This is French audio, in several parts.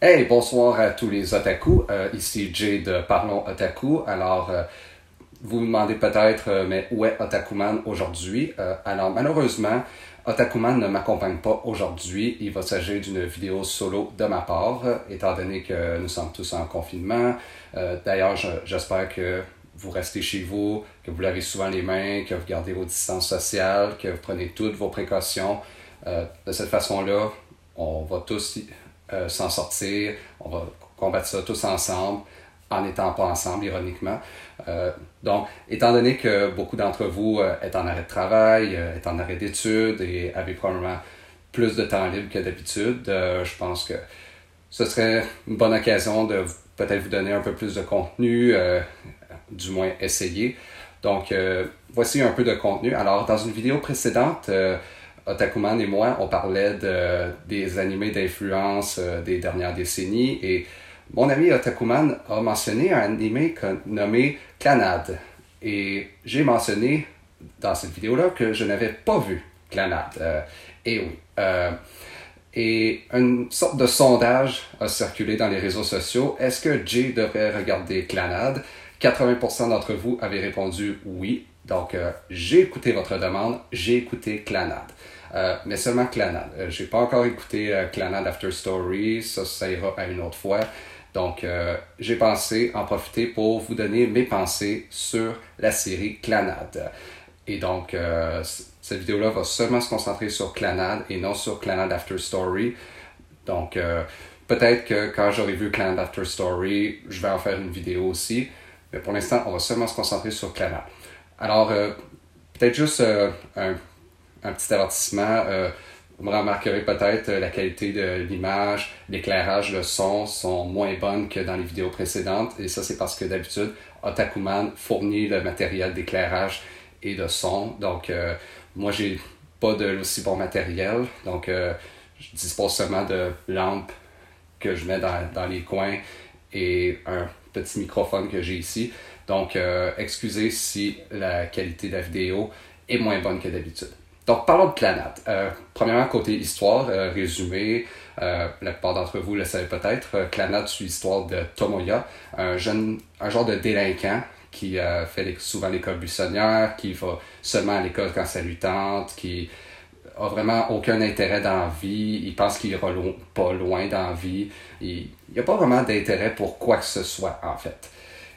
Hey, bonsoir à tous les otaku. Euh, ici Jay de Parlons Otaku. Alors, euh, vous vous demandez peut-être, euh, mais où est Otakuman aujourd'hui? alors, malheureusement, Otakuman ne m'accompagne pas aujourd'hui. Il va s'agir d'une vidéo solo de ma part, étant donné que nous sommes tous en confinement. D'ailleurs, j'espère que vous restez chez vous, que vous lavez souvent les mains, que vous gardez vos distances sociales, que vous prenez toutes vos précautions. de cette façon-là, on va tous euh, s'en sortir. On va combattre ça tous ensemble, en n'étant pas ensemble, ironiquement. Euh, donc, étant donné que beaucoup d'entre vous euh, êtes en arrêt de travail, êtes en arrêt d'études et avez probablement plus de temps libre que d'habitude, je pense que ce serait une bonne occasion de peut-être vous donner un peu plus de contenu, du moins essayer. Donc, voici un peu de contenu. Alors, dans une vidéo précédente, Otakuman et moi, on parlait de, des animés d'influence euh, des dernières décennies et mon ami Otakuman a mentionné un animé nommé Clanade. Et j'ai mentionné dans cette vidéo-là que je n'avais pas vu Clanade. Euh, et oui. Euh, et une sorte de sondage a circulé dans les réseaux sociaux. Est-ce que Jay devrait regarder Clanade? 80% d'entre vous avaient répondu oui. Donc, j'ai écouté votre demande, j'ai écouté Clanade. Euh, mais seulement Clanad. Euh, j'ai pas encore écouté euh, Clanad After Story, ça, ça ira à une autre fois. Donc, j'ai pensé en profiter pour vous donner mes pensées sur la série Clanad. Et donc, cette vidéo-là va seulement se concentrer sur Clanad et non sur Clanad After Story. Donc, peut-être que quand j'aurai vu Clanad After Story, je vais en faire une vidéo aussi. Mais pour l'instant, on va seulement se concentrer sur Clanad. Alors, peut-être juste un un petit avertissement. Euh, vous remarquerez peut-être euh, la qualité de l'image, l'éclairage, le son sont moins bonnes que dans les vidéos précédentes. Et ça, c'est parce que d'habitude, Otakuman fournit le matériel d'éclairage et de son. Donc, euh, moi, j'ai pas de l'aussi bon matériel. Donc, euh, je dispose seulement de lampes que je mets dans, dans les coins et un petit microphone que j'ai ici. Donc, excusez si la qualité de la vidéo est moins bonne que d'habitude. Donc, parlons de Clanat. Euh, premièrement, côté histoire, euh, résumé, euh, la plupart d'entre vous le savez peut-être, euh, Clanat suit l'histoire de Tomoya, un jeune, un genre de délinquant qui fait souvent l'école buissonnière, qui va seulement à l'école quand ça lui tente, qui a vraiment aucun intérêt dans la vie, il pense qu'il ira pas loin dans la vie, il n'y a pas vraiment d'intérêt pour quoi que ce soit en fait.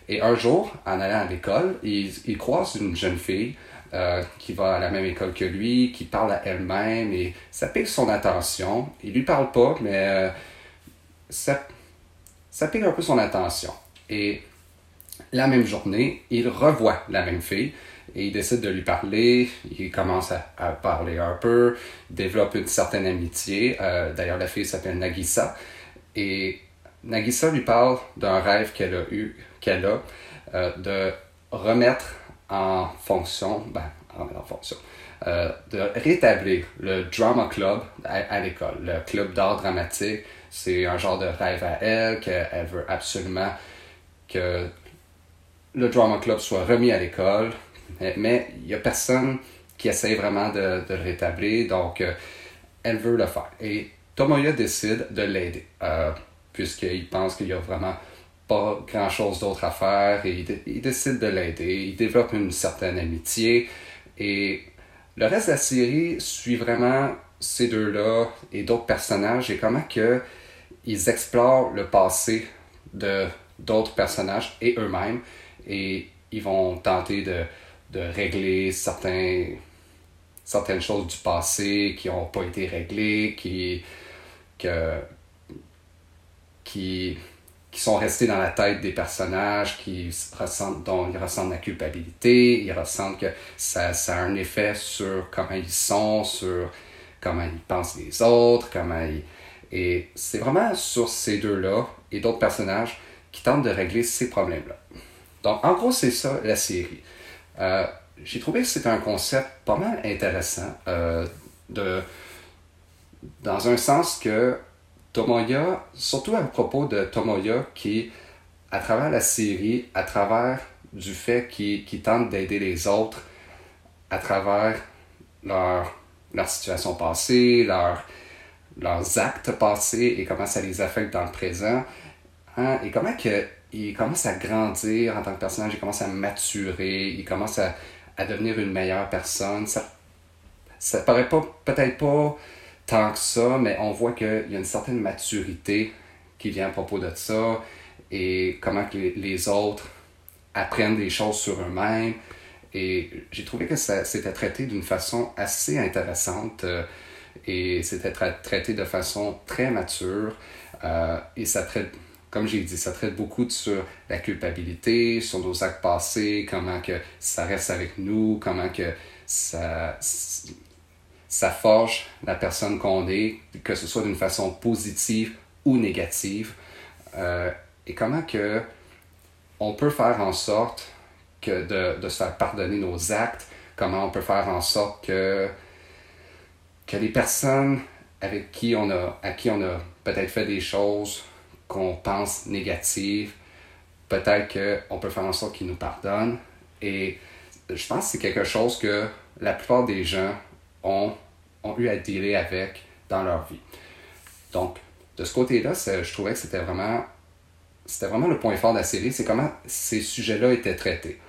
Et un jour, en allant à l'école, il, il croise une jeune fille euh, qui va à la même école que lui, qui parle à elle-même et ça pique son attention. Il lui parle pas, mais euh, ça, ça pique un peu son attention. Et la même journée, il revoit la même fille et il décide de lui parler. Il commence à, parler un peu, développe une certaine amitié. Euh, d'ailleurs, la fille s'appelle Nagisa et Nagisa lui parle d'un rêve qu'elle a eu, qu'elle a, de remettre en fonction, ben, en fonction, euh, de rétablir le drama club à, l'école. Le club d'art dramatique, c'est un genre de rêve à elle, qu'elle veut absolument que le drama club soit remis à l'école, mais il n'y a personne qui essaie vraiment de, le rétablir, donc euh, elle veut le faire. Et Tomoya décide de l'aider, euh, puisqu'il pense qu'il y a vraiment pas grand-chose d'autre à faire et il, décide de l'aider. Il développe une certaine amitié et le reste de la série suit vraiment ces deux-là et d'autres personnages et comment que ils explorent le passé de d'autres personnages et eux-mêmes et ils vont tenter de, de régler certains, certaines choses du passé qui n'ont pas été réglées, qui, que, qui qui sont restés dans la tête des personnages, qui ressentent, dont ils ressentent la culpabilité, ils ressentent que ça, ça a un effet sur comment ils sont, sur comment ils pensent les autres, comment ils... Et c'est vraiment sur ces deux-là et d'autres personnages qui tentent de régler ces problèmes-là. Donc, en gros, c'est ça la série. Euh, J'ai trouvé que c'était un concept pas mal intéressant, euh, de, dans un sens que Tomoya, surtout à propos de Tomoya qui, à travers la série, à travers du fait qu'il tente d'aider les autres, à travers leur, situation passée, leur, leurs actes passés et comment ça les affecte dans le présent. Hein, et comment que, ils commencent à grandir en tant que personnage, ils commencent à maturer, ils commencent à, à devenir une meilleure personne. Ça, ça paraît pas, peut-être pas tant que ça, mais on voit qu'il y a une certaine maturité qui vient à propos de ça et comment les, autres apprennent des choses sur eux-mêmes. Et j'ai trouvé que ça c'était traité d'une façon assez intéressante euh, et c'était traité de façon très mature. Euh, et ça traite, comme j'ai dit, ça traite beaucoup sur la culpabilité, sur nos actes passés, comment que ça reste avec nous, comment que ça, ça forge la personne qu'on est, que ce soit d'une façon positive ou négative. Euh, et comment que on peut faire en sorte que de, de, se faire pardonner nos actes, comment on peut faire en sorte que, que les personnes avec qui on a, à qui on a peut-être fait des choses qu'on pense négatives, peut-être qu'on peut faire en sorte qu'ils nous pardonnent. Et je pense que c'est quelque chose que la plupart des gens ont, eu à dealer avec dans leur vie. Donc, de ce côté-là, je trouvais que c'était vraiment, c'était vraiment le point fort de la série, c'est comment ces sujets-là étaient traités.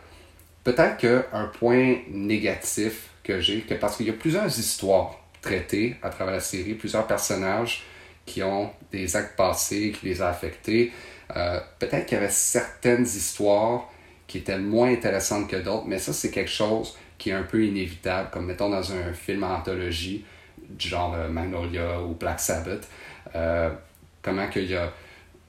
Peut-être qu'un point négatif que j'ai, que parce qu'il y a plusieurs histoires traitées à travers la série, plusieurs personnages qui ont des actes passés qui les ont affectés. Euh, peut-être qu'il y avait certaines histoires qui étaient moins intéressantes que d'autres, mais ça, c'est quelque chose qui est un peu inévitable, comme mettons dans un film anthologie, du genre euh, Magnolia ou Black Sabbath. Euh, comment qu'il y a.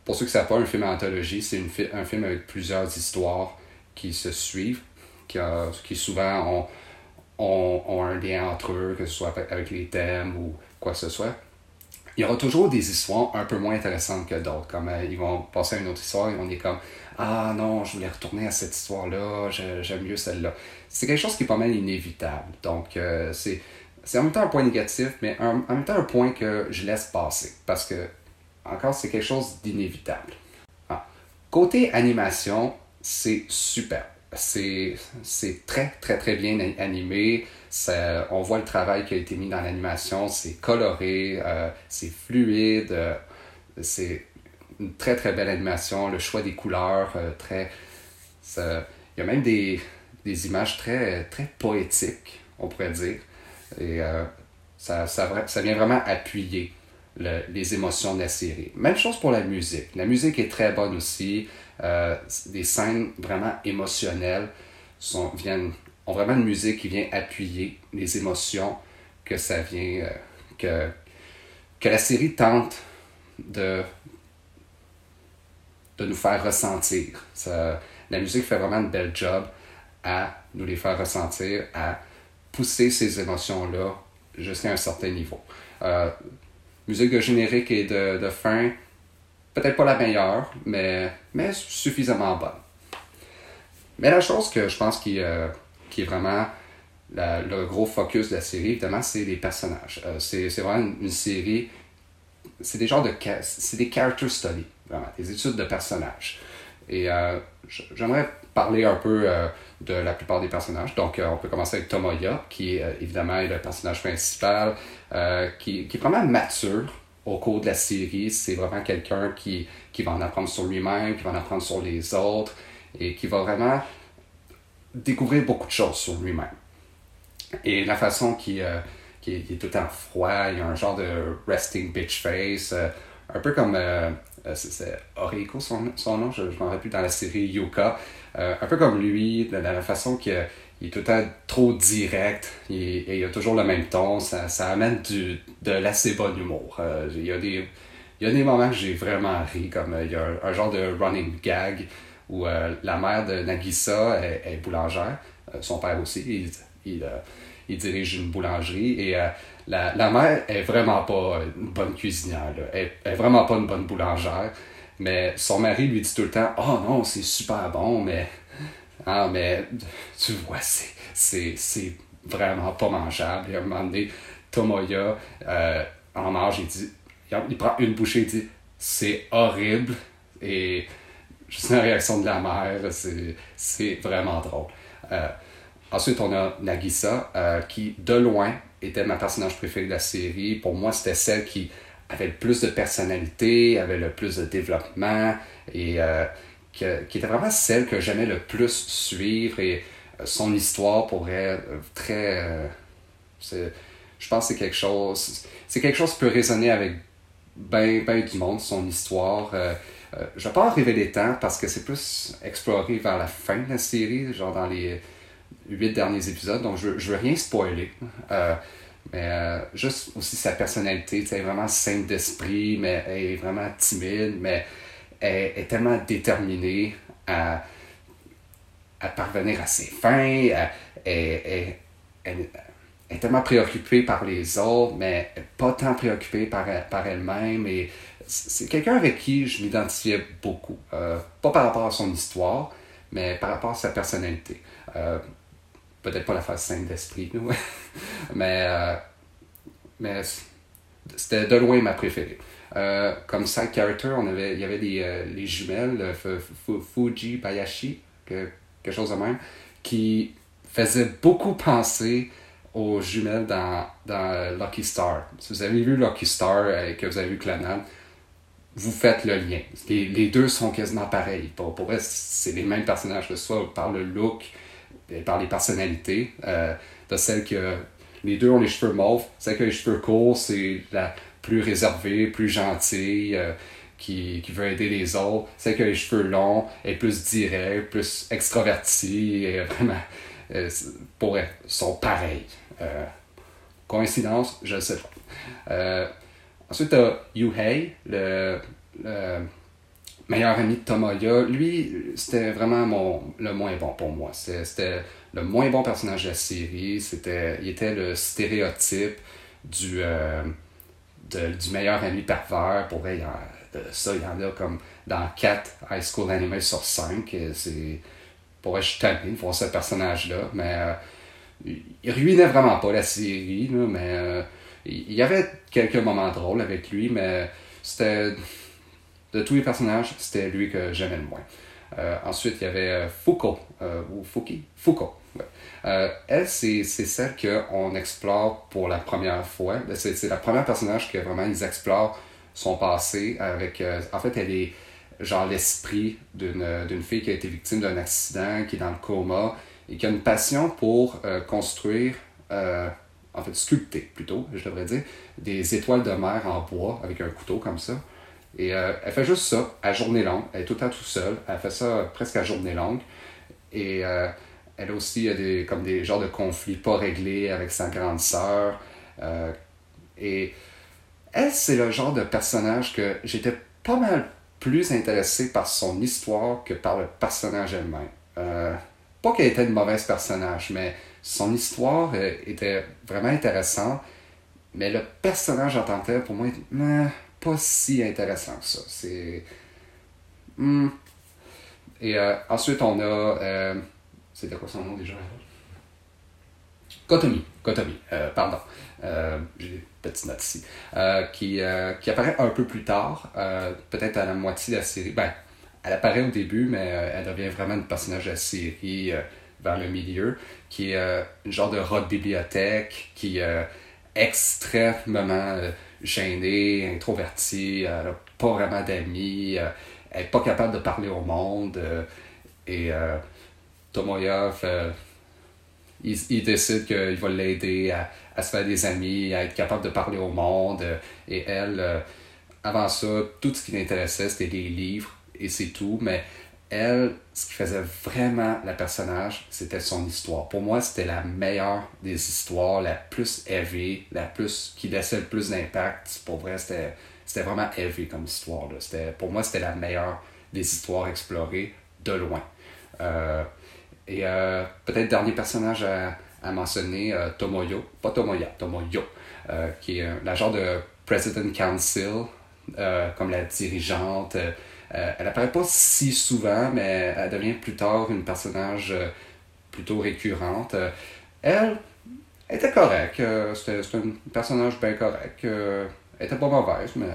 Pour ceux qui ne savent pas, un film anthologie, c'est un film avec plusieurs histoires qui se suivent, qui, qui souvent ont, ont, un lien entre eux, que ce soit avec les thèmes ou quoi que ce soit. Il y aura toujours des histoires un peu moins intéressantes que d'autres. Comme euh, ils vont passer à une autre histoire et on est comme Ah non, je voulais retourner à cette histoire-là, j'aime mieux celle-là. C'est quelque chose qui est pas mal inévitable. Donc, euh, c'est c'est en même temps un point négatif, mais en même temps un point que je laisse passer. Parce que, encore, c'est quelque chose d'inévitable. Ah. Côté animation, c'est super. C'est très, très, très bien animé. on voit le travail qui a été mis dans l'animation. C'est coloré, euh, c'est fluide. Euh, c'est une très, très belle animation. Le choix des couleurs, euh, très. il y a même des, des images très, très poétiques, on pourrait dire. Et ça, ça, ça, vient vraiment appuyer les émotions de la série. Même chose pour la musique. La musique est très bonne aussi. Euh, des scènes vraiment émotionnelles sont, viennent, ont vraiment une musique qui vient appuyer les émotions que ça vient, euh, que, la série tente de, nous faire ressentir. La musique fait vraiment un bel job à nous les faire ressentir, à pousser ces émotions-là jusqu'à un certain niveau. Euh, musique de générique et de fin, peut-être pas la meilleure, mais, mais suffisamment bonne. Mais la chose que je pense qui, euh, qui est vraiment le gros focus de la série, évidemment, c'est les personnages. Euh, c'est, vraiment une, série, c'est des genres de, c'est des character studies, vraiment, des études de personnages. Et j'aimerais parler un peu de la plupart des personnages. Donc, euh, on peut commencer avec Tomoya, qui euh, évidemment est le personnage principal, euh, qui, qui, est vraiment mature au cours de la série. C'est vraiment quelqu'un qui, qui va en apprendre sur lui-même, qui va en apprendre sur les autres, et qui va vraiment découvrir beaucoup de choses sur lui-même. Et la façon qui, qui, est, tout temps froid, il y a un genre de resting bitch face, un peu comme c'est Oriko son, son, nom, je, m'en rappelle plus dans la série Yuka. Euh, un peu comme lui, de, la façon qu'il est tout le temps trop direct et il a toujours le même ton, ça, amène de l'assez bon humour. Euh, il, y a des, il moments que j'ai vraiment ri, comme euh, il y a un, genre de running gag où la mère de Nagisa est, boulangère, son père aussi, il, il, dirige une boulangerie et la, la, mère est vraiment pas une bonne cuisinière, Elle, elle est vraiment pas une bonne boulangère. Mais son mari lui dit tout le temps Oh non, c'est super bon, mais. Ah, mais tu vois, c'est vraiment pas mangeable. Et à un moment donné, Tomoya euh, en mange, il dit il prend une bouchée, il dit C'est horrible. Et juste une réaction de la mère, c'est vraiment drôle. Euh, ensuite, on a Nagisa, euh, qui de loin était ma personnage préféré de la série. Pour moi, c'était celle qui avait le plus de personnalité, avait le plus de développement et qui était vraiment celle que j'aimais le plus suivre et son histoire pourrait très je pense que c'est quelque chose c'est quelque chose qui peut résonner avec ben, ben du monde son histoire euh, je vais pas en révéler tant parce que c'est plus exploré vers la fin de la série, genre dans les huit derniers épisodes, donc je, je veux rien spoiler. Euh, mais euh, juste aussi sa personnalité, elle est vraiment sainte d'esprit, mais elle est vraiment timide, mais est tellement déterminée à, à parvenir à ses fins, elle, est tellement préoccupée par les autres, mais pas tant préoccupée par, par elle-même. Et c'est quelqu'un avec qui je m'identifiais beaucoup. Euh, pas par rapport à son histoire, mais par rapport à sa personnalité. Euh, peut-être pas la phase sainte d'esprit, mais, euh, mais c'était de loin ma préférée. Comme side character, il y avait les, les jumelles, Fuji Bayashi, quelque chose de même, qui faisaient beaucoup penser aux jumelles dans, Lucky Star. Si vous avez vu Lucky Star et que vous avez vu Clannad, vous faites le lien. Les, deux sont quasiment pareils. Pour, pour c'est les mêmes personnages, que soit par le look et par les personnalités. Euh, de celle que les deux ont les cheveux mauves, celle qui a les cheveux courts, c'est la plus réservée, plus gentille, euh, qui, qui, veut aider les autres. Celle qui a les cheveux longs est plus directe, plus extravertie, et vraiment, euh, pour sont pareils. Euh, coïncidence, je ne sais pas. Ensuite, tu as Yuhei, le, le, meilleur ami de Tomoya. Lui, c'était vraiment mon, le moins bon pour moi. C'était le moins bon personnage de la série. C'était, il était le stéréotype du, euh, du meilleur ami pervers. Pour vrai, ça, il y en a comme dans 4 High School Anime sur 5. C'est, pour vrai, je suis tanné de voir ce personnage-là. Mais euh, il ruinait vraiment pas la série. mais euh, il y avait quelques moments drôles avec lui, mais c'était. De tous les personnages, c'était lui que j'aimais le moins. Euh, ensuite, il y avait euh, Foucault, euh, ou Fouki, Foucault. elle, c'est celle qu'on explore pour la première fois. Ben, c'est la première personnage que vraiment ils explorent son passé avec. en fait, elle est genre l'esprit d'une fille qui a été victime d'un accident, qui est dans le coma et qui a une passion pour construire en fait sculpter plutôt, je devrais dire, des étoiles de mer en bois avec un couteau comme ça. Et euh, elle fait juste ça à journée longue. Elle est tout le temps tout seule. Elle fait ça presque à journée longue. Et euh, elle a aussi des, comme des genres de conflits pas réglés avec sa grande sœur. Euh, et elle, c'est le genre de personnage que j'étais pas mal plus intéressé par son histoire que par le personnage elle-même. pas qu'elle était une mauvaise personnage, mais son histoire euh, était vraiment intéressante, mais le personnage en tant que tel, pour moi, n'est pas si intéressant que ça. C'est. Hmm. Et euh, ensuite, on a. Euh, c'était quoi son nom déjà? Kotomi. Kotomi, pardon. J'ai des petites notes ici. qui, qui apparaît un peu plus tard, peut-être à la moitié de la série. Ben, elle apparaît au début, mais elle devient vraiment un personnage de la série vers le milieu, qui est euh, une genre de de bibliothèque, qui est euh, extrêmement euh, gênée, introvertie, elle n'a pas vraiment d'amis, elle n'est pas capable de parler au monde. et Tomoyov, il, décide qu'il va l'aider à, à, se faire des amis, à être capable de parler au monde. et elle, avant ça, tout ce qui l'intéressait, c'était les livres et c'est tout. Mais elle, ce qui faisait vraiment la personnage, c'était son histoire. Pour moi, c'était la meilleure des histoires, la plus heavy, la plus qui laissait le plus d'impact. Pour vrai, c'était, c'était vraiment heavy comme histoire. C'était, pour moi, c'était la meilleure des histoires explorées de loin. Euh, et euh, peut-être dernier personnage à, mentionner, euh, Tomoyo, pas Tomoya, Tomoyo, qui est la genre de President Council, comme la dirigeante. Euh, elle apparaît pas si souvent, mais elle devient plus tard une personnage euh, plutôt récurrente. Euh, elle, était correcte. C'était un personnage bien correct. elle était pas mauvaise, mais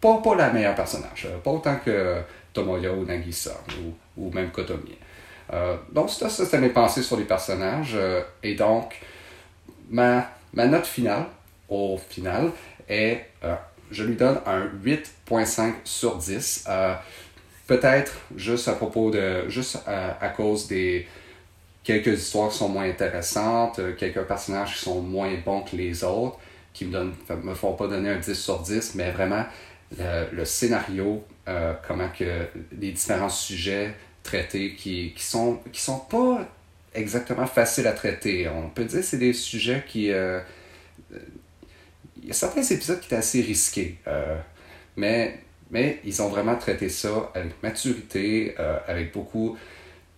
pas, pas la meilleure personnage. Pas autant que Tomoya ou Nagisa ou, même Kotomi. donc, c'était mes pensées sur les personnages. et donc, ma, ma note finale, au final, est, je lui donne un 8.5 sur 10. Peut-être juste à propos de, juste à cause des, quelques histoires qui sont moins intéressantes, euh, quelques personnages qui sont moins bons que les autres, qui me, donnent, me font pas donner un 10 sur 10, mais vraiment le, scénario, euh, comment que les différents sujets traités qui, qui sont pas exactement faciles à traiter. On peut dire que c'est des sujets qui... Euh, il y a certains épisodes qui étaient assez risqués, mais, mais ils ont vraiment traité ça avec maturité, avec beaucoup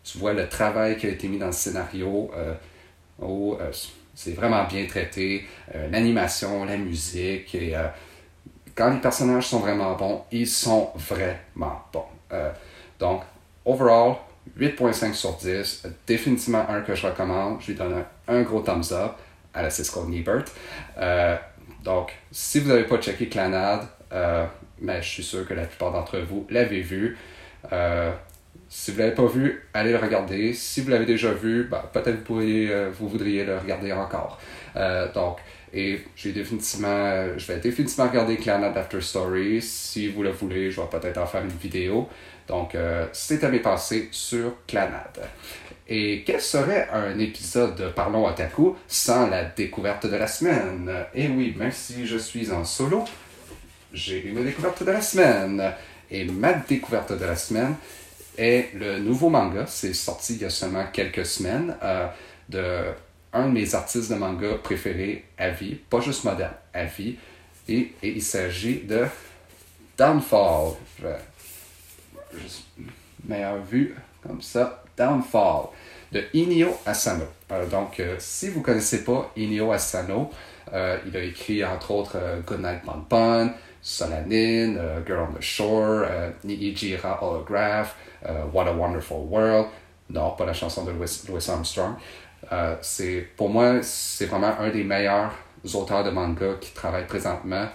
tu vois le travail qui a été mis dans le scénario. Euh, euh, c'est vraiment bien traité. Euh, l'animation, la musique. Et, quand les personnages sont vraiment bons, ils sont vraiment bons. donc, overall, 8.5 sur 10. Définitivement un que je recommande. Je lui donne un, gros thumbs up à la Cisco Niebert. Donc, si vous n'avez pas checké Clanad, mais je suis sûr que la plupart d'entre vous l'avez vu. Si vous ne l'avez pas vu, allez le regarder. Si vous l'avez déjà vu, ben, peut-être vous, pourriez, euh, vous voudriez le regarder encore. Euh, donc, et j'ai définitivement, je vais définitivement regarder Clannad After Story. Si vous le voulez, je vais peut-être en faire une vidéo. Donc, euh, c'est à mes passés sur Clannad. Et quel serait un épisode de Parlons Otaku sans la découverte de la semaine? Et oui, même si je suis en solo, j'ai une découverte de la semaine. Et ma découverte de la semaine, est le nouveau manga. C'est sorti il y a seulement quelques semaines euh, de un de mes artistes de manga préférés à vie, pas juste moderne, à vie. Et, il s'agit de Downfall. Je, meilleure vue comme ça. Downfall de Inio Asano. Euh, donc, euh, si vous ne connaissez pas Inio Asano, il a écrit entre autres Goodnight Bon Solanine, Girl on the Shore, Niijira Holograph, euh, What a Wonderful World. Non, pas la chanson de Louis, Armstrong. Euh, c'est, pour moi, c'est vraiment un des meilleurs auteurs de manga qui travaille présentement.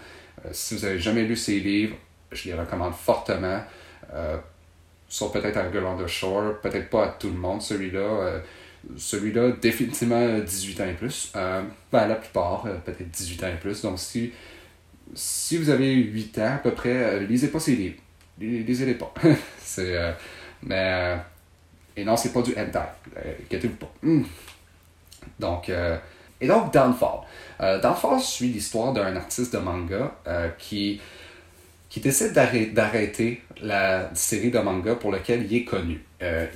Euh, si vous n'avez jamais lu ses livres, je les recommande fortement. Sauf peut-être à Girl Shore, peut-être pas à tout le monde celui-là. celui-là, définitivement 18 ans et plus. ben, la plupart, peut-être 18 ans et plus. Donc, si, si vous avez 8 ans à peu près, lisez pas ses livres. Lisez-les pas. c'est mais. Euh, et non, c'est pas du hentai. Euh, inquiétez-vous pas. Hmm. Donc. Euh, et donc, Downfall. Downfall suit l'histoire d'un artiste de manga qui, qui décide d'arrêter la série de manga pour laquelle il est connu.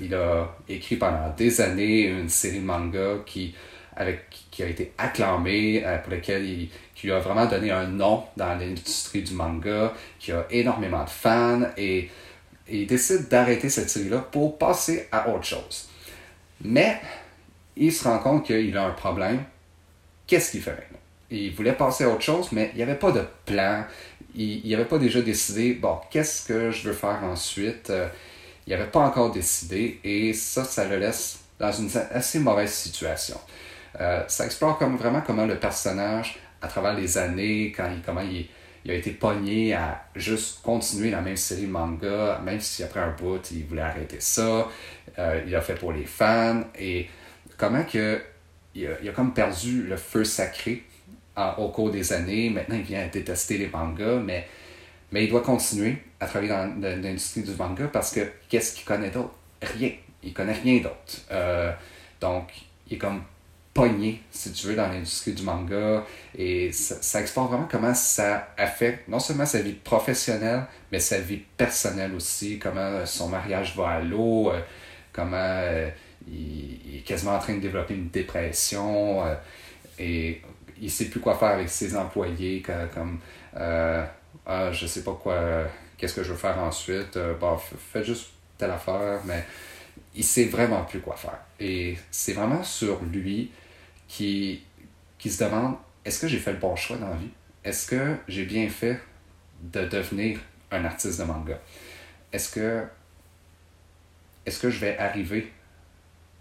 il a écrit pendant des années une série de manga qui, a été acclamée, pour laquelle il, qui a vraiment donné un nom dans l'industrie du manga, qui a énormément de fans et et il décide d'arrêter cette série-là pour passer à autre chose. Mais il se rend compte qu'il a un problème. Qu'est-ce qu'il fait maintenant? Il voulait passer à autre chose, mais il n'y avait pas de plan. Il n'avait pas déjà décidé, bon, qu'est-ce que je veux faire ensuite? Euh, il n'avait pas encore décidé et ça, ça le laisse dans une assez mauvaise situation. Euh, ça explore vraiment comment le personnage, à travers les années, il, comment il, il a été pogné à juste continuer la même série manga, même si après un bout, il voulait arrêter ça. Euh, il a fait pour les fans. Et comment que il a, comme perdu le feu sacré au cours des années. Maintenant, il vient à détester les mangas, mais, mais il doit continuer à travailler dans, l'industrie du manga parce que qu'est-ce qu'il connaît d'autre? Rien. Il connaît rien d'autre. Euh, donc, il est comme pogné, si tu veux, dans l'industrie du manga. Et ça, ça, explore vraiment comment ça affecte non seulement sa vie professionnelle, mais sa vie personnelle aussi, comment son mariage va à l'eau, euh, comment euh, il, est quasiment en train de développer une dépression, euh, et il sait plus quoi faire avec ses employés, comme, ah, je sais pas quoi, qu'est-ce que je veux faire ensuite, bon, fais juste telle affaire, mais il sait vraiment plus quoi faire. Et c'est vraiment sur lui qui, qui se demande est-ce que j'ai fait le bon choix dans la vie? Est-ce que j'ai bien fait de devenir un artiste de manga? Est-ce que, est-ce que je vais arriver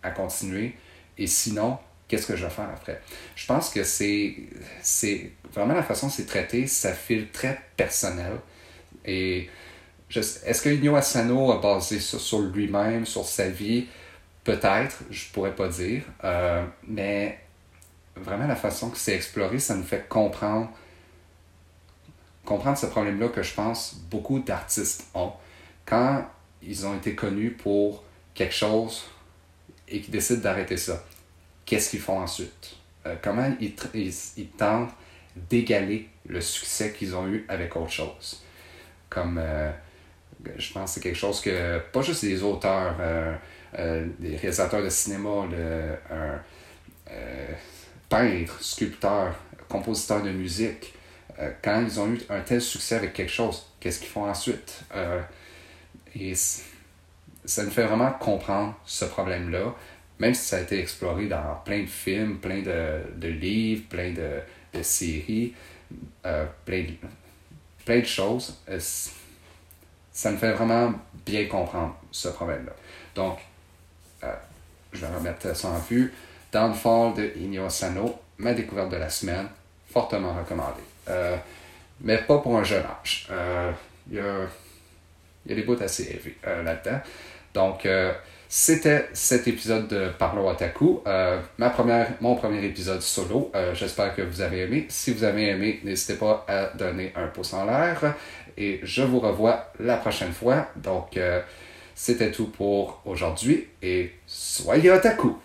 à continuer? Et sinon, qu'est-ce que je vais faire après? Je pense que c'est, vraiment la façon dont c'est traité, ça file très personnel. Et est-ce que Inyo Asano a basé ça sur lui-même, sur sa vie? Peut-être, je pourrais pas dire. Euh, mais vraiment la façon que c'est exploré, ça nous fait comprendre comprendre ce problème-là que je pense beaucoup d'artistes ont. Quand ils ont été connus pour quelque chose et qu'ils décident d'arrêter ça, qu'est-ce qu'ils font ensuite? Euh, comment ils, tentent d'égaler le succès qu'ils ont eu avec autre chose? Comme, euh, je pense que c'est quelque chose que, pas juste les auteurs, euh, des réalisateurs de cinéma, le, un peintre, sculpteur, compositeur de musique, quand ils ont eu un tel succès avec quelque chose, qu'est-ce qu'ils font ensuite? et ça nous fait vraiment comprendre ce problème-là, même si ça a été exploré dans plein de films, plein de, de livres, plein de, de séries, euh, plein, de, plein de choses, euh, ça me fait vraiment bien comprendre ce problème-là. Donc, euh, je vais remettre ça en vue. Downfall de Inyo Sano, ma découverte de la semaine, fortement recommandée. mais pas pour un jeune âge. Il y, a, y a des bouts assez élevés là-dedans. Donc, c'était cet épisode de Parlons Otaku, euh, ma première, mon premier épisode solo. Euh, j'espère que vous avez aimé. Si vous avez aimé, n'hésitez pas à donner un pouce en l'air. Et je vous revois la prochaine fois. Donc, euh, c'était tout pour aujourd'hui et soyez otaku!